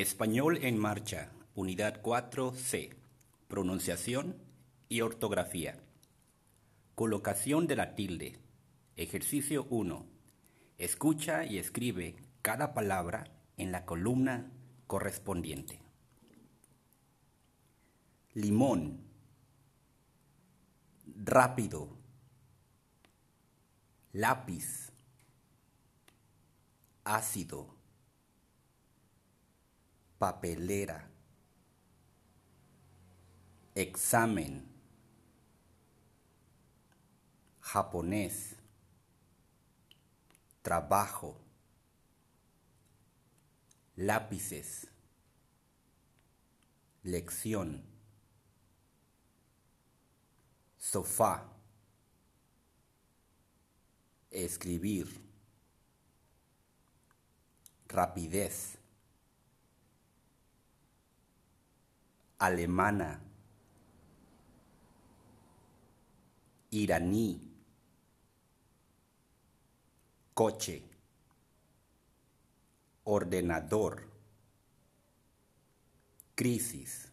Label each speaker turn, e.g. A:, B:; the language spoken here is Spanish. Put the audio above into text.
A: Español en marcha, unidad 4C, pronunciación y ortografía. Colocación de la tilde. Ejercicio 1. Escucha y escribe cada palabra en la columna correspondiente. Limón. Rápido. Lápiz. Ácido papelera, examen, japonés, trabajo, lápices, lección, sofá, escribir, rapidez. Alemana, iraní, coche, ordenador, crisis.